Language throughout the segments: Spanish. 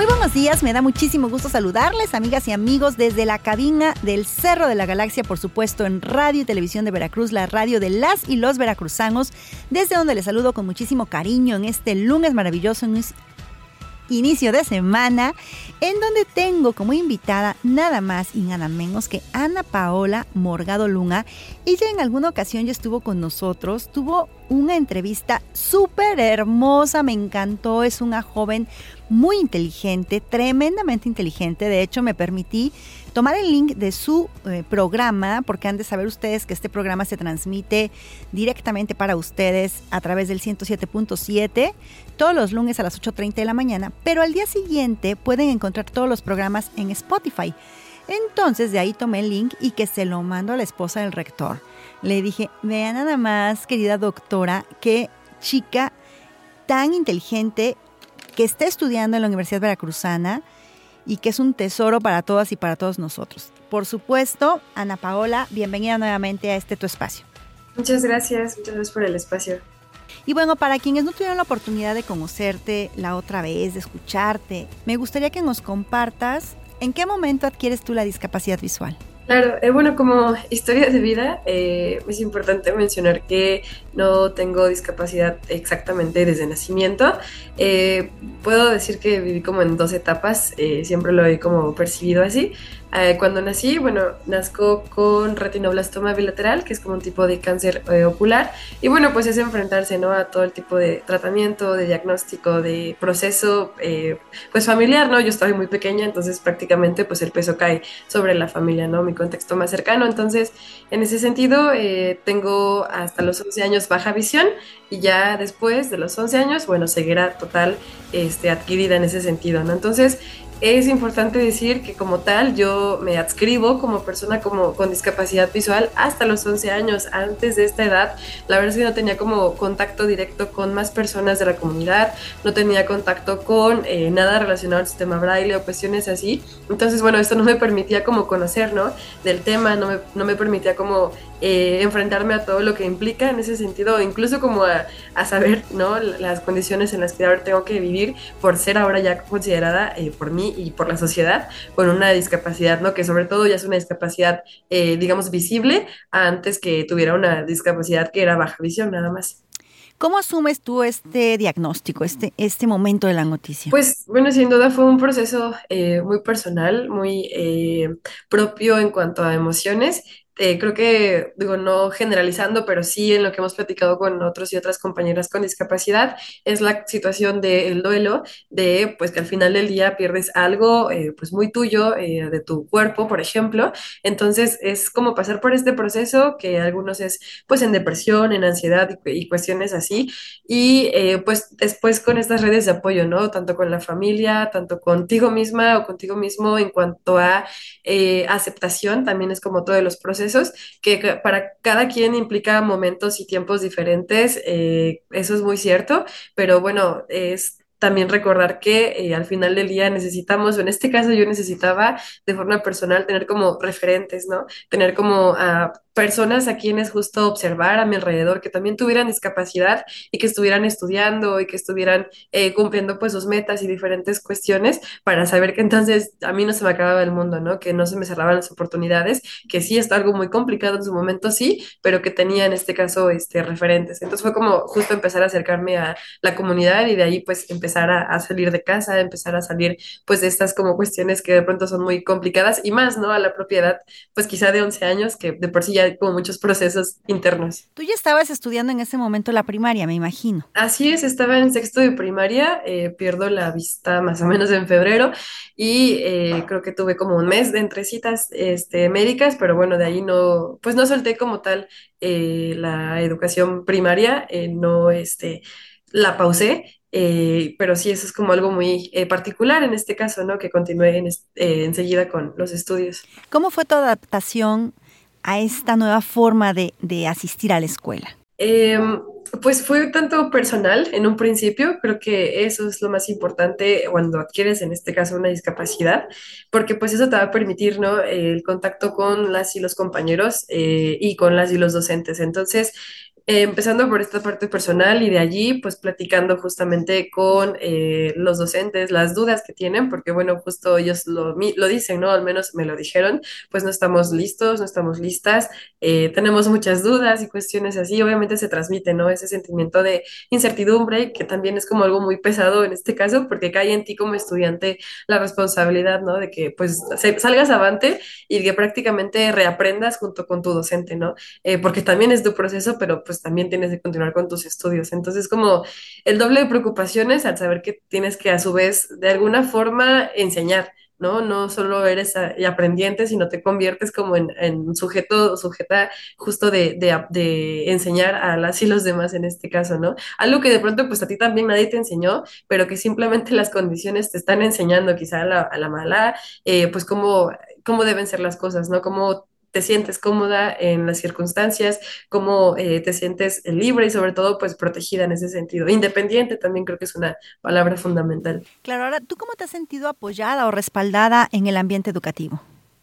Muy buenos días, me da muchísimo gusto saludarles, amigas y amigos, desde la cabina del Cerro de la Galaxia, por supuesto, en Radio y Televisión de Veracruz, la radio de las y los veracruzanos, desde donde les saludo con muchísimo cariño en este lunes maravilloso, inicio de semana, en donde tengo como invitada nada más y nada menos que Ana Paola Morgado Luna. Ella en alguna ocasión ya estuvo con nosotros, tuvo una entrevista súper hermosa, me encantó, es una joven muy inteligente, tremendamente inteligente, de hecho me permití tomar el link de su eh, programa, porque han de saber ustedes que este programa se transmite directamente para ustedes a través del 107.7 todos los lunes a las 8.30 de la mañana, pero al día siguiente pueden encontrar todos los programas en Spotify. Entonces de ahí tomé el link y que se lo mando a la esposa del rector. Le dije, vea nada más, querida doctora, qué chica tan inteligente que está estudiando en la Universidad Veracruzana y que es un tesoro para todas y para todos nosotros. Por supuesto, Ana Paola, bienvenida nuevamente a este tu espacio. Muchas gracias, muchas gracias por el espacio. Y bueno, para quienes no tuvieron la oportunidad de conocerte la otra vez, de escucharte, me gustaría que nos compartas en qué momento adquieres tú la discapacidad visual. Claro, eh, bueno, como historia de vida, eh, es importante mencionar que no tengo discapacidad exactamente desde nacimiento. Eh, puedo decir que viví como en dos etapas, siempre lo he como percibido así. Eh, cuando nací, bueno, nazco con retinoblastoma bilateral, que es como un tipo de cáncer eh, ocular, y bueno, pues es enfrentarse, ¿no? A todo el tipo de tratamiento, de diagnóstico, de proceso, eh, pues familiar, ¿no? Yo estaba muy pequeña, entonces prácticamente pues el peso cae sobre la familia, ¿no? Mi contexto más cercano, entonces en ese sentido tengo hasta los 11 años baja visión y ya después de los 11 años, bueno, ceguera total este, adquirida en ese sentido, ¿no? Entonces, es importante decir que como tal yo me adscribo como persona como con discapacidad visual hasta los 11 años. Antes de esta edad, la verdad es que no tenía como contacto directo con más personas de la comunidad, no tenía contacto con eh, nada relacionado al sistema braille o cuestiones así. Entonces, bueno, esto no me permitía como conocer, ¿no? Del tema, no me, no me permitía como eh, enfrentarme a todo lo que implica en ese sentido, incluso como a, a, saber, ¿no? Las condiciones en las que ahora tengo que vivir por ser ahora ya considerada eh, por mí y por la sociedad con una discapacidad, ¿no? Que sobre todo ya es una discapacidad, eh, digamos, visible antes que tuviera una discapacidad que era baja visión nada más. ¿Cómo asumes tú este diagnóstico, este, este momento de la noticia? Pues bueno, sin duda fue un proceso eh, muy personal, muy eh, propio en cuanto a emociones eh, creo que, digo, no generalizando, pero sí en lo que hemos platicado con otros y otras compañeras con discapacidad, es la situación del duelo, de pues que al final del día pierdes algo eh, pues muy tuyo, eh, de tu cuerpo, por ejemplo. Entonces es como pasar por este proceso que algunos es pues en depresión, en ansiedad y, y cuestiones así. Y pues después con estas redes de apoyo, ¿no? Tanto con la familia, tanto contigo misma o contigo mismo en cuanto a aceptación, también es como todos los procesos que para cada quien implica momentos y tiempos diferentes, eh, eso es muy cierto, pero bueno, es también recordar que eh, al final del día necesitamos, o en este caso yo necesitaba de forma personal tener como referentes, ¿no? Tener como a personas a quienes justo observar a mi alrededor que también tuvieran discapacidad y que estuvieran estudiando y que estuvieran eh, cumpliendo pues sus metas y diferentes cuestiones para saber que entonces a mí no se me acababa el mundo, ¿no? Que no se me cerraban las oportunidades, que sí está algo muy complicado en su momento, sí, pero que tenía en este caso este, referentes. Entonces fue como justo empezar a acercarme a la comunidad y de ahí pues empezar a, a salir de casa, empezar a salir pues de estas como cuestiones que de pronto son muy complicadas y más, ¿no? A la propiedad pues quizá de 11 años que de por sí ya como muchos procesos internos. Tú ya estabas estudiando en ese momento la primaria, me imagino. Así es, estaba en sexto de primaria, eh, pierdo la vista más o menos en febrero y eh, creo que tuve como un mes de entre citas este, médicas, pero bueno, de ahí no, pues no solté como tal eh, la educación primaria, no este, la pausé eh, pero sí, eso es como algo muy eh, particular en este caso, ¿no? Que continúe en eh, enseguida con los estudios. ¿Cómo fue tu adaptación a esta nueva forma de, de asistir a la escuela? Em, pues fue tanto personal en un principio, creo que eso es lo más importante cuando adquieres en este caso una discapacidad, porque pues eso te va a permitir, ¿no? El contacto con las y los compañeros y con las y los docentes. Entonces, eh, empezando por esta parte personal y de allí, pues platicando justamente con eh, los docentes las dudas que tienen, porque bueno, justo ellos lo, lo, dicen, ¿no? Al menos me lo dijeron, pues no estamos listos, no estamos listas, eh, tenemos muchas dudas y cuestiones así, obviamente se transmite, ¿no? Ese sentimiento de incertidumbre, que también es como algo muy pesado en este caso, porque cae en ti como estudiante la responsabilidad, ¿no? De que pues salgas avante y que prácticamente reaprendas junto con tu docente, ¿no? porque también es tu proceso, pero pues también tienes que continuar con tus estudios. Entonces, como el doble de preocupaciones al saber que tienes que a su vez de alguna forma enseñar. ¿no? No solo eres aprendiente, sino te conviertes como en, en sujeto, sujeta justo de, de, enseñar a las y los demás en este caso, ¿no? Algo que de pronto pues a ti también nadie te enseñó, pero que simplemente las condiciones te están enseñando quizá a la, a la mala, eh, pues cómo, cómo deben ser las cosas, ¿no? Cómo te sientes cómoda en las circunstancias, cómo eh, te sientes libre y sobre todo pues protegida en ese sentido. Independiente también creo que es una palabra fundamental. Claro, ahora, ¿tú cómo te has sentido apoyada o respaldada en el ambiente educativo?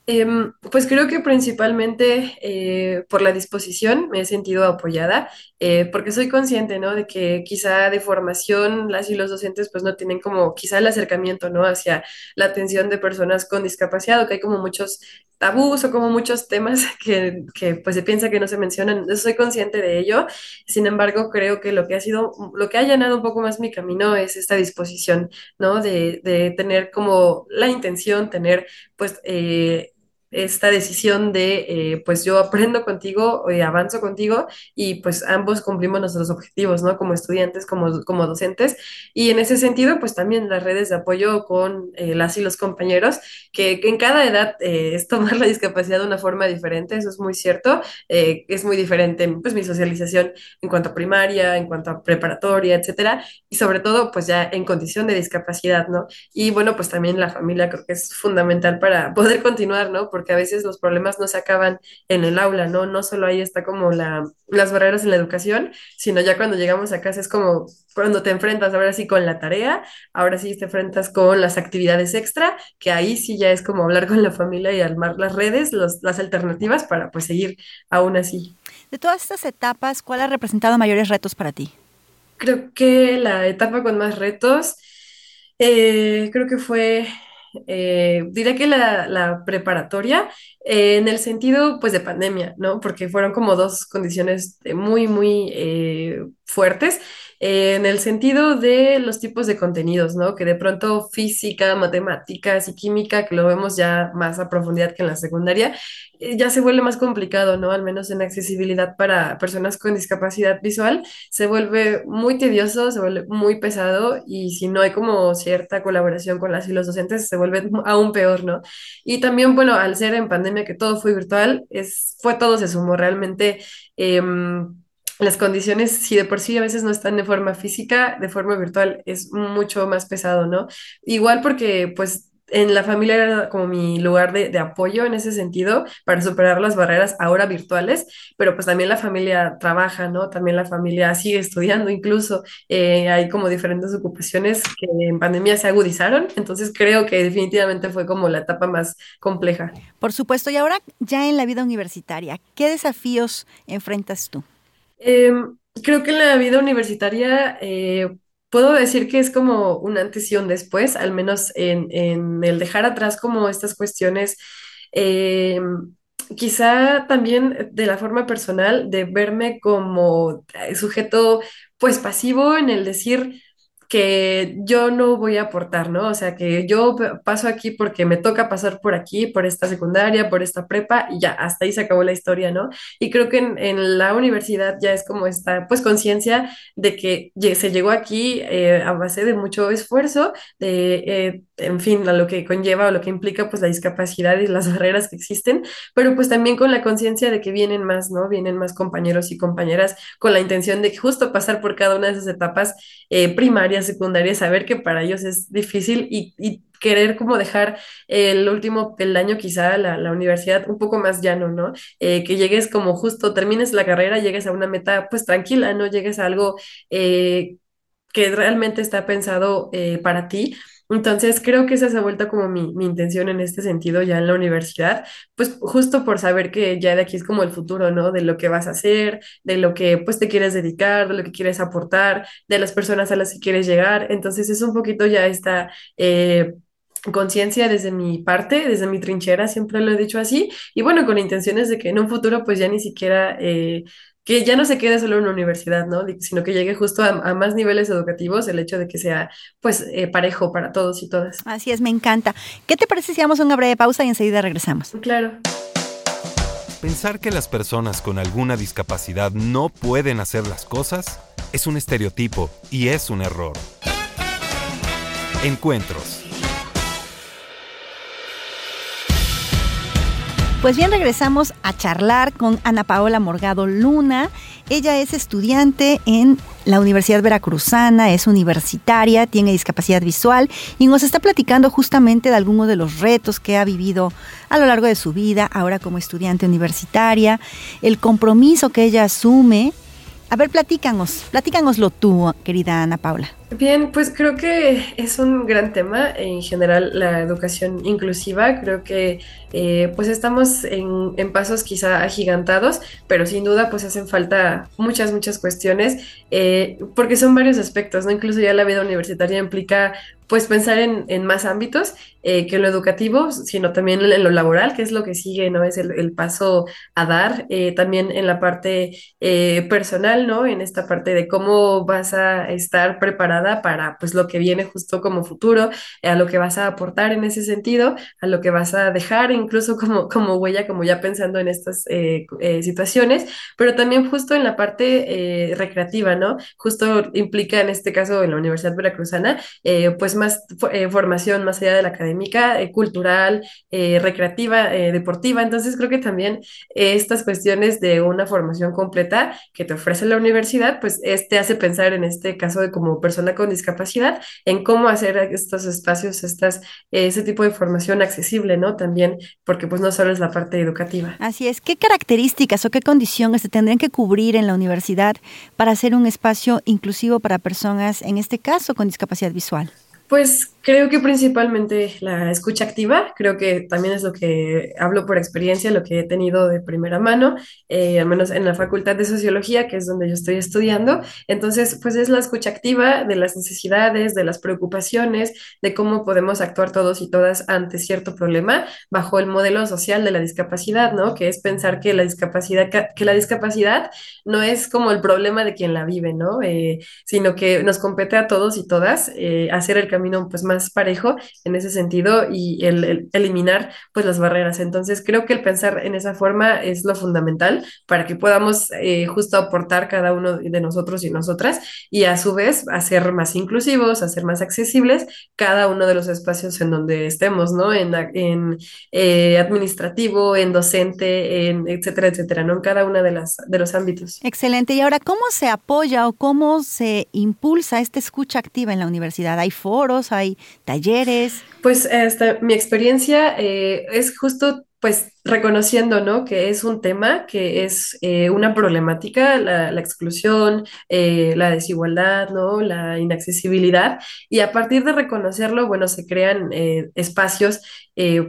Em, pues creo que principalmente eh, por la disposición me he sentido apoyada, eh, porque soy consciente, ¿no? De que quizá de formación las y los docentes pues no tienen como quizá el acercamiento, ¿no? Hacia la atención de personas con discapacidad, o que hay como muchos tabús o como muchos temas que, que pues se piensa que no se mencionan. Soy consciente de ello. Sin embargo, creo que lo que ha sido, lo que ha llenado un poco más mi camino es esta disposición, ¿no? De, de tener como la intención, tener pues... Eh, esta decisión de, eh, pues yo aprendo contigo, y avanzo contigo y pues ambos cumplimos nuestros objetivos, ¿no? Como estudiantes, como, como docentes. Y en ese sentido, pues también las redes de apoyo con eh, las y los compañeros, que, en cada edad eh, es tomar la discapacidad de una forma diferente, eso es muy cierto, es muy diferente, pues mi socialización en cuanto a primaria, en cuanto a preparatoria, etcétera, y sobre todo, pues ya en condición de discapacidad, ¿no? Y bueno, pues también la familia creo que es fundamental para poder continuar, ¿no? Porque a veces los problemas no se acaban en el aula, ¿no? No solo ahí está como la, las barreras en la educación, sino ya cuando llegamos a casa es como cuando te enfrentas ahora sí con la tarea, ahora sí te enfrentas con las actividades extra, que ahí sí ya es como hablar con la familia y armar las redes, las alternativas para pues seguir aún así. De todas estas etapas, ¿cuál ha representado mayores retos para ti? Creo que la etapa con más retos, eh, creo que fue eh, diré que la, preparatoria, eh, en el sentido pues de pandemia, ¿no? Porque fueron como dos condiciones muy, muy eh, fuertes en el sentido de los tipos de contenidos, ¿no? Que de pronto física, matemáticas y química, que lo vemos ya más a profundidad que en la secundaria, eh, ya se vuelve más complicado, ¿no? Al menos en accesibilidad para personas con discapacidad visual, se vuelve muy tedioso, se vuelve muy pesado y si no hay como cierta colaboración con las y los docentes, se vuelve aún peor, ¿no? Y también, bueno, al ser en pandemia que todo fue virtual, es, fue todo se sumó realmente. Em, las condiciones, si de por sí a veces no están de forma física, de forma virtual es mucho más pesado, ¿no? Igual porque pues en la familia era como mi lugar de, apoyo en ese sentido para superar las barreras ahora virtuales, pero pues también la familia trabaja, ¿no? También la familia sigue estudiando, incluso eh, hay como diferentes ocupaciones que en pandemia se agudizaron, entonces creo que definitivamente fue como la etapa más compleja. Por supuesto, y ahora ya en la vida universitaria, ¿qué desafíos enfrentas tú? Em, creo que en la vida universitaria eh, puedo decir que es como un antes y un después, al menos en, en el dejar atrás como estas cuestiones, em, quizá también de la forma personal, de verme como sujeto pues pasivo en el decir, que yo no voy a aportar, ¿no? O sea, que yo paso aquí porque me toca pasar por aquí, por esta secundaria, por esta prepa, y ya, hasta ahí se acabó la historia, ¿no? Y creo que en, en la universidad ya es como esta, pues, conciencia de que se llegó aquí eh, a base de mucho esfuerzo, de, eh, en fin, a lo que conlleva o lo que implica, pues, la discapacidad y las barreras que existen, pero pues también con la conciencia de que vienen más, ¿no? Vienen más compañeros y compañeras con la intención de justo pasar por cada una de esas etapas eh, primarias secundaria, saber que para ellos es difícil y, querer como dejar el último año quizá la, la universidad un poco más llano, ¿no? Eh, que llegues como justo, termines la carrera, llegues a una meta pues tranquila, no llegues a algo eh, que realmente está pensado eh, para ti entonces, creo que esa se ha vuelto como mi, mi, intención en este sentido ya en la universidad, pues justo por saber que ya de aquí es como el futuro, ¿no? De lo que vas a hacer, de lo que pues te quieres dedicar, de lo que quieres aportar, de las personas a las que quieres llegar. Entonces, es un poquito ya esta... Eh, conciencia desde mi parte, desde mi trinchera, siempre lo he dicho así, y bueno, con intenciones de que en un futuro pues ya ni siquiera eh, que ya no se quede solo en la universidad, ¿no? Sino que llegue justo a, más niveles educativos el hecho de que sea, pues, eh, parejo para todos y todas. Así es, me encanta. ¿Qué te parece si damos una breve pausa y enseguida regresamos? Claro. Pensar que las personas con alguna discapacidad no pueden hacer las cosas es un estereotipo y es un error. Encuentros Pues bien, regresamos a charlar con Ana Paola Morgado Luna. Ella es estudiante en la Universidad Veracruzana, es universitaria, tiene discapacidad visual y nos está platicando justamente de algunos de los retos que ha vivido a lo largo de su vida, ahora como estudiante universitaria, el compromiso que ella asume. A ver, platícanos, platícanoslo tú, querida Ana Paula. Bien, pues creo que es un gran tema en general la educación inclusiva. Creo que eh, pues estamos en, en, pasos quizá agigantados, pero sin duda pues hacen falta muchas, muchas cuestiones, eh, porque son varios aspectos, ¿no? Incluso ya la vida universitaria implica pues pensar en, en más ámbitos eh, que lo educativo, sino también en lo laboral, que es lo que sigue, ¿no? Es el, el paso a dar, también en la parte personal, ¿no? En esta parte de cómo vas a estar preparada para pues lo que viene justo como futuro, a lo que vas a aportar en ese sentido, a lo que vas a dejar incluso como, como huella, como ya pensando en estas eh, eh, situaciones, pero también justo en la parte eh, recreativa, ¿no? Justo implica en este caso en la Universidad Veracruzana, pues más formación más allá de la académica, cultural, recreativa, deportiva. Entonces creo que también estas cuestiones de una formación completa que te ofrece la universidad, pues te hace pensar en este caso de como persona con discapacidad, en cómo hacer estos espacios, estas, ese tipo de formación accesible, ¿no? También porque pues no solo es la parte educativa. Así es. ¿Qué características o qué condiciones se tendrían que cubrir en la universidad para hacer un espacio inclusivo para personas, en este caso, con discapacidad visual? Pues creo que principalmente la escucha activa, creo que también es lo que hablo por experiencia, lo que he tenido de primera mano, eh, al menos en la Facultad de Sociología, que es donde yo estoy estudiando. Entonces, pues es la escucha activa de las necesidades, de las preocupaciones, de cómo podemos actuar todos y todas ante cierto problema bajo el modelo social de la discapacidad, ¿no? Que es pensar que la discapacidad, que la discapacidad no es como el problema de quien la vive, ¿no? Eh, sino que nos compete a todos y todas eh, hacer el camino pues más parejo en ese sentido y el, eliminar pues las barreras. Entonces creo que el pensar en esa forma es lo fundamental para que podamos eh, justo aportar cada uno de nosotros y nosotras y a su vez hacer más inclusivos, hacer más accesibles cada uno de los espacios en donde estemos, ¿no? En, en eh, administrativo, en docente, en etcétera, etcétera, ¿no? En cada uno de, las, de los ámbitos. Excelente. Y ahora, ¿cómo se apoya o cómo se impulsa esta escucha activa en la universidad? ¿Hay foros? hay talleres. Pues esta, mi experiencia eh, es justo pues reconociendo, ¿no? Que es un tema, que es eh, una problemática, la, exclusión, eh, la desigualdad, ¿no? La inaccesibilidad. Y a partir de reconocerlo, bueno, se crean eh, espacios,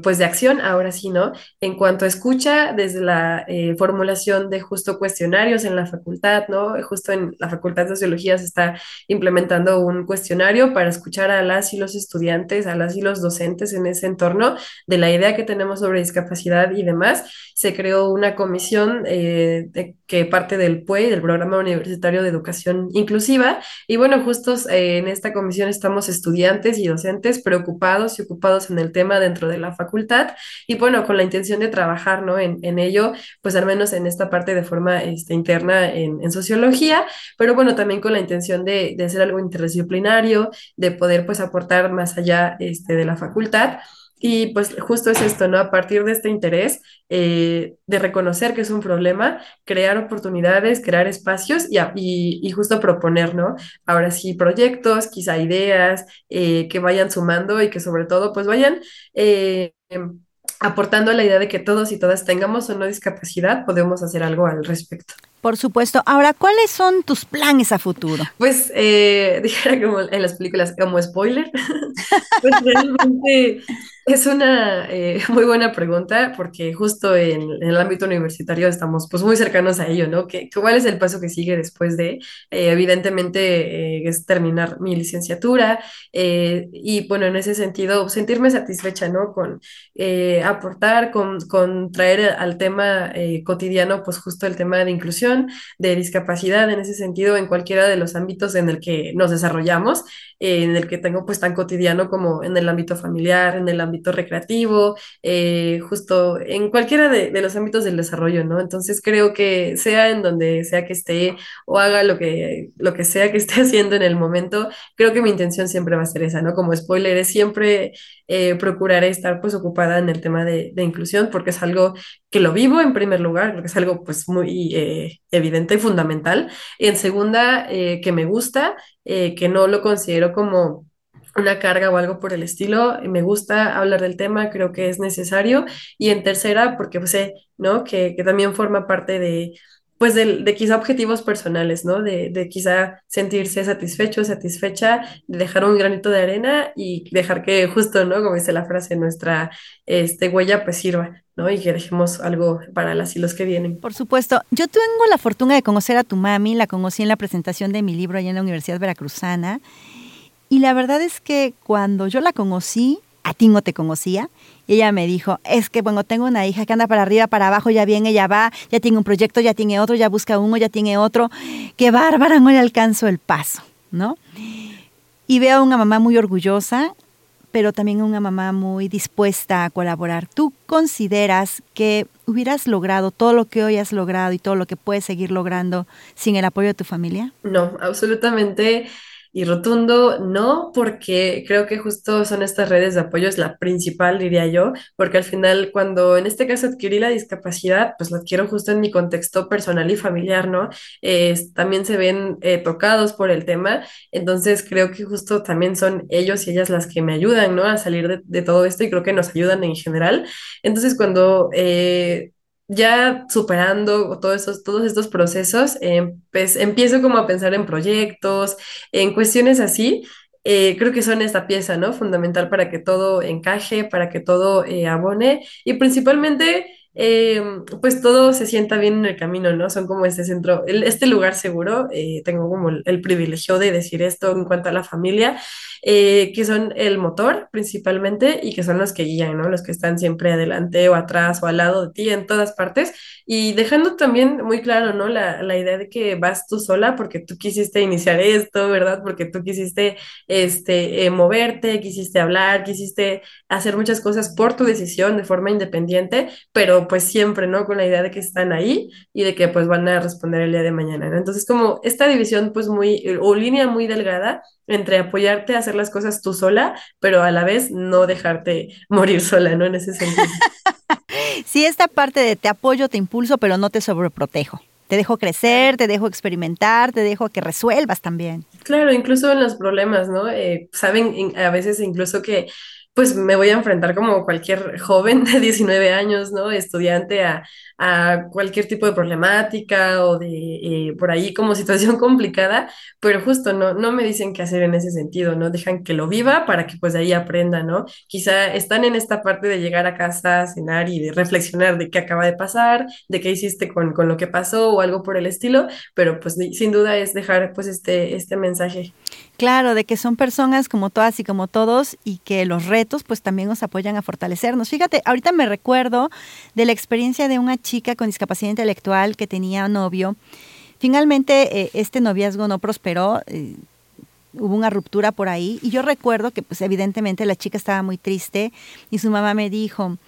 pues, de acción, ahora sí, ¿no? En cuanto a escucha, desde la formulación de justo cuestionarios en la facultad, ¿no? Justo en la Facultad de Sociología se está implementando un cuestionario para escuchar a las y los estudiantes, a las y los docentes en ese entorno de la idea que tenemos sobre discapacidad y demás, se creó una comisión eh, que parte del PUE, del Programa Universitario de Educación Inclusiva. Y bueno, justo eh, en esta comisión estamos estudiantes y docentes preocupados y ocupados en el tema dentro de la facultad y bueno, con la intención de trabajar ¿no? en, ello, pues al menos en esta parte de forma este, interna en, en, sociología, pero bueno, también con la intención de, de hacer algo interdisciplinario, de poder pues aportar más allá este, de la facultad. Y pues justo es esto, ¿no? A partir de este interés eh, de reconocer que es un problema, crear oportunidades, crear espacios y, y, y, justo proponer, ¿no? Ahora sí, proyectos, quizá ideas eh, que vayan sumando y que sobre todo pues vayan... Eh, aportando a la idea de que todos y todas tengamos o no discapacidad, podemos hacer algo al respecto. Por supuesto. Ahora, ¿cuáles son tus planes a futuro? Pues, eh, dijera como en las películas, como spoiler, pues realmente es una eh, muy buena pregunta porque justo en, el ámbito universitario estamos pues muy cercanos a ello, ¿no? ¿Qué, ¿Cuál es el paso que sigue después de? Eh, evidentemente eh, terminar mi licenciatura y bueno, en ese sentido sentirme satisfecha, ¿no? Con aportar, con, con, traer al tema cotidiano pues justo el tema de inclusión, de discapacidad en ese sentido en cualquiera de los ámbitos en el que nos desarrollamos, en el que tengo pues tan cotidiano como en el ámbito familiar, en el ámbito recreativo, eh, justo en cualquiera de, los ámbitos del desarrollo, ¿no? Entonces creo que sea en donde sea que esté o haga lo que, lo que sea que esté haciendo en el momento, creo que mi intención siempre va a ser esa, ¿no? Como spoiler, es siempre eh, procuraré estar pues ocupada en el tema de, inclusión porque es algo que lo vivo en primer lugar, creo que es algo pues muy eh, evidente y fundamental. Y en segunda, que me gusta, que no lo considero como una carga o algo por el estilo. Me gusta hablar del tema, creo que es necesario. Y en tercera, porque pues, sé, que también forma parte de, pues de, de, quizá objetivos personales, ¿no? De, de, quizá sentirse satisfecho, satisfecha, de dejar un granito de arena y dejar que justo, ¿no? Como dice la frase, nuestra este, huella pues sirva, ¿no? Y que dejemos algo para las y los que vienen. Por supuesto. Yo tengo la fortuna de conocer a tu mami, la conocí en la presentación de mi libro allá en la Universidad Veracruzana. Y la verdad es que cuando yo la conocí, a ti no te conocía, ella me dijo, es que bueno, tengo una hija que anda para arriba, para abajo, ya viene, ya va, ya tiene un proyecto, ya tiene otro, ya busca uno, ya tiene otro. Qué bárbara, no le alcanzo el paso, ¿no? Y veo a una mamá muy orgullosa, pero también una mamá muy dispuesta a colaborar. ¿Tú consideras que hubieras logrado todo lo que hoy has logrado y todo lo que puedes seguir logrando sin el apoyo de tu familia? No, absolutamente y rotundo no, porque creo que justo son estas redes de apoyo, es la principal, diría yo, porque al final cuando en este caso adquirí la discapacidad, pues lo adquiero justo en mi contexto personal y familiar, ¿no? Eh, también se ven eh, tocados por el tema, entonces creo que justo también son ellos y ellas las que me ayudan, ¿no? A salir de, de todo esto y creo que nos ayudan en general. Entonces cuando... Eh, ya superando todos esos, todos estos procesos, eh, pues empiezo como a pensar en proyectos, en cuestiones así. Eh, creo que son esta pieza, ¿no? Fundamental para que todo encaje, para que todo eh, abone y principalmente eh, pues todo se sienta bien en el camino, ¿no? Son como este centro, este lugar seguro, eh, tengo como el, privilegio de decir esto en cuanto a la familia, eh, que son el motor principalmente y que son los que guían, ¿no? Los que están siempre adelante o atrás o al lado de ti en todas partes y dejando también muy claro, ¿no? La, la idea de que vas tú sola porque tú quisiste iniciar esto, ¿verdad? Porque tú quisiste este, moverte, quisiste hablar, quisiste hacer muchas cosas por tu decisión de forma independiente, pero pues siempre, ¿no? Con la idea de que están ahí y de que pues van a responder el día de mañana, ¿no? Entonces como esta división pues muy, o línea muy delgada entre apoyarte a hacer las cosas tú sola, pero a la vez no dejarte morir sola, ¿no? En ese sentido. sí, esta parte de te apoyo, te impulso, pero no te sobreprotejo. Te dejo crecer, te dejo experimentar, te dejo que resuelvas también. Claro, incluso en los problemas, ¿no? Eh, saben a veces incluso que pues me voy a enfrentar como cualquier joven de 19 años, ¿no? Estudiante a, a cualquier tipo de problemática o de eh, por ahí como situación complicada, pero justo no, no me dicen qué hacer en ese sentido, ¿no? Dejan que lo viva para que pues de ahí aprenda, ¿no? Quizá están en esta parte de llegar a casa, cenar y de reflexionar de qué acaba de pasar, de qué hiciste con, con lo que pasó o algo por el estilo, pero pues sin duda es dejar pues este, este mensaje. Claro, de que son personas como todas y como todos y que los retos pues también nos apoyan a fortalecernos. Fíjate, ahorita me recuerdo de la experiencia de una chica con discapacidad intelectual que tenía novio. Finalmente eh, este noviazgo no prosperó, eh, hubo una ruptura por ahí y yo recuerdo que pues evidentemente la chica estaba muy triste y su mamá me dijo,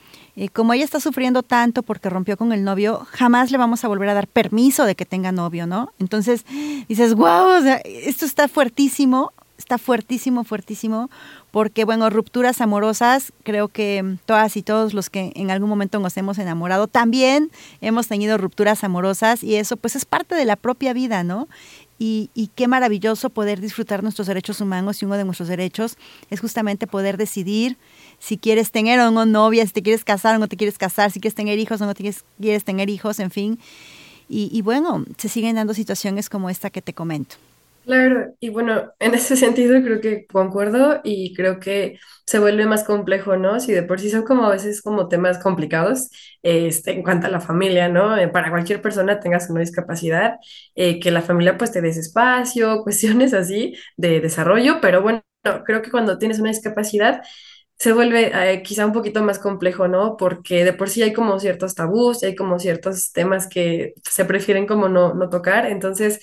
como ella está sufriendo tanto porque rompió con el novio, jamás le vamos a volver a dar permiso de que tenga novio, ¿no? Entonces dices, wow, esto está fuertísimo, está fuertísimo, fuertísimo, porque bueno, rupturas amorosas, creo que todas y todos los que en algún momento nos hemos enamorado, también hemos tenido rupturas amorosas y eso pues es parte de la propia vida, ¿no? Y, y, qué maravilloso poder disfrutar nuestros derechos humanos y uno de nuestros derechos es justamente poder decidir si quieres tener o no novia, si te quieres casar o no te quieres casar, si quieres tener hijos o no te quieres, tener hijos, en fin. Y, bueno, se siguen dando situaciones como esta que te comento. Claro, y bueno, en ese sentido creo que concuerdo y creo que se vuelve más complejo, ¿no? Si de por sí son como a veces como temas complicados este, en cuanto a la familia, ¿no? Eh, para cualquier persona tengas una discapacidad, eh, que la familia pues te des espacio, cuestiones así de desarrollo, pero bueno, creo que cuando tienes una discapacidad se vuelve eh, quizá un poquito más complejo, ¿no? Porque de por sí hay como ciertos tabús, hay como ciertos temas que se prefieren como no, no tocar, entonces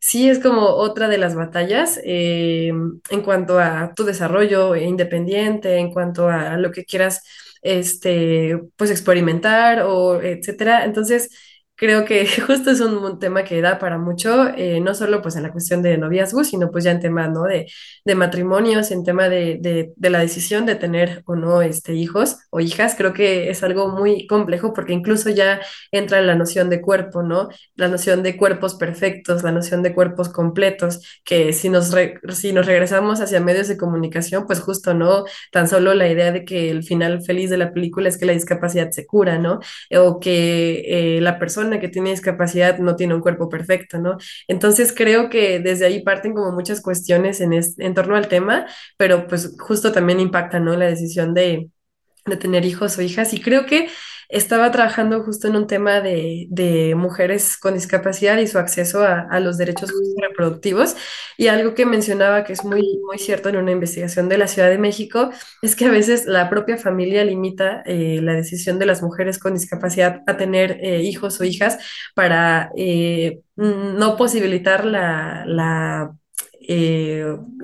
sí es como otra de las batallas eh, en cuanto a tu desarrollo independiente, en cuanto a lo que quieras, este, pues experimentar o etcétera. Entonces, creo que justo es un, tema que da para mucho, eh, no solo pues en la cuestión de noviazgo, sino pues ya en tema, ¿no? De, de matrimonios, en tema de, de, de, la decisión de tener o no este, hijos o hijas, creo que es algo muy complejo porque incluso ya entra la noción de cuerpo, ¿no? La noción de cuerpos perfectos, la noción de cuerpos completos, que si nos, si nos regresamos hacia medios de comunicación, pues justo, ¿no? Tan solo la idea de que el final feliz de la película es que la discapacidad se cura, ¿no? O que eh, la persona que tiene discapacidad no tiene un cuerpo perfecto, ¿no? Entonces creo que desde ahí parten como muchas cuestiones en, en torno al tema, pero pues justo también impacta, ¿no? La decisión de, de tener hijos o hijas y creo que estaba trabajando justo en un tema de, de mujeres con discapacidad y su acceso a, a, los derechos reproductivos. Y algo que mencionaba que es muy, muy cierto en una investigación de la Ciudad de México es que a veces la propia familia limita eh, la decisión de las mujeres con discapacidad a tener eh, hijos o hijas para eh, no posibilitar la, la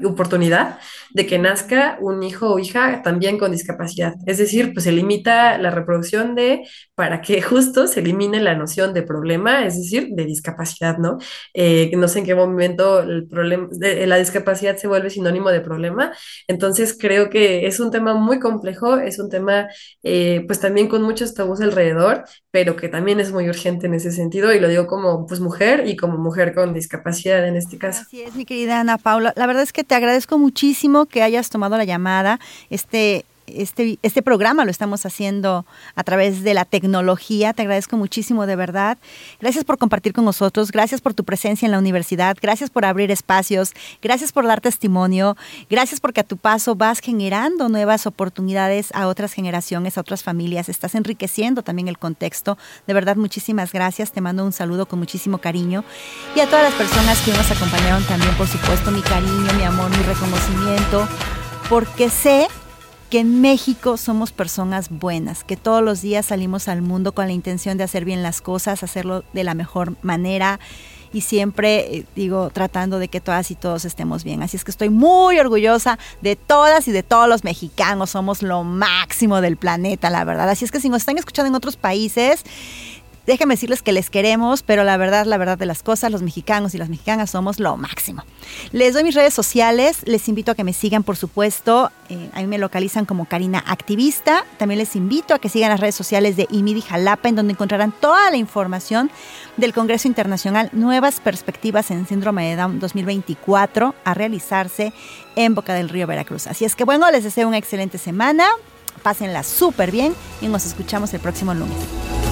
oportunidad de que nazca un hijo o hija también con discapacidad. Es decir, pues se limita la reproducción de, para que justo se elimine la noción de problema, es decir, de discapacidad, ¿no? Eh, no sé en qué momento el problema, de, la discapacidad se vuelve sinónimo de problema. Entonces creo que es un tema muy complejo, es un tema eh, pues también con muchos tabús alrededor, pero que también es muy urgente en ese sentido y lo digo como pues mujer y como mujer con discapacidad en este caso. Así es, mi querida Paula. La verdad es que te agradezco muchísimo que hayas tomado la llamada. Este, este, este programa lo estamos haciendo a través de la tecnología. Te agradezco muchísimo, de verdad. Gracias por compartir con nosotros. Gracias por tu presencia en la universidad. Gracias por abrir espacios. Gracias por dar testimonio. Gracias porque a tu paso vas generando nuevas oportunidades a otras generaciones, a otras familias. Estás enriqueciendo también el contexto. De verdad, muchísimas gracias. Te mando un saludo con muchísimo cariño. Y a todas las personas que nos acompañaron también, por supuesto, mi cariño, mi amor, mi reconocimiento. Porque sé que en México somos personas buenas, que todos los días salimos al mundo con la intención de hacer bien las cosas, hacerlo de la mejor manera y siempre, eh, digo, tratando de que todas y todos estemos bien. Así es que estoy muy orgullosa de todas y de todos los mexicanos. Somos lo máximo del planeta, la verdad. Así es que si nos están escuchando en otros países, déjenme decirles que les queremos, pero la verdad, la verdad de las cosas, los mexicanos y las mexicanas somos lo máximo. Les doy mis redes sociales, les invito a que me sigan, por supuesto. Eh, a mí me localizan como Karina Activista. También les invito a que sigan las redes sociales de IMIDI Jalapa, en donde encontrarán toda la información del Congreso Internacional Nuevas Perspectivas en Síndrome de Down 2024 a realizarse en Boca del Río, Veracruz. Así es que bueno, les deseo una excelente semana. Pásenla súper bien y nos escuchamos el próximo lunes.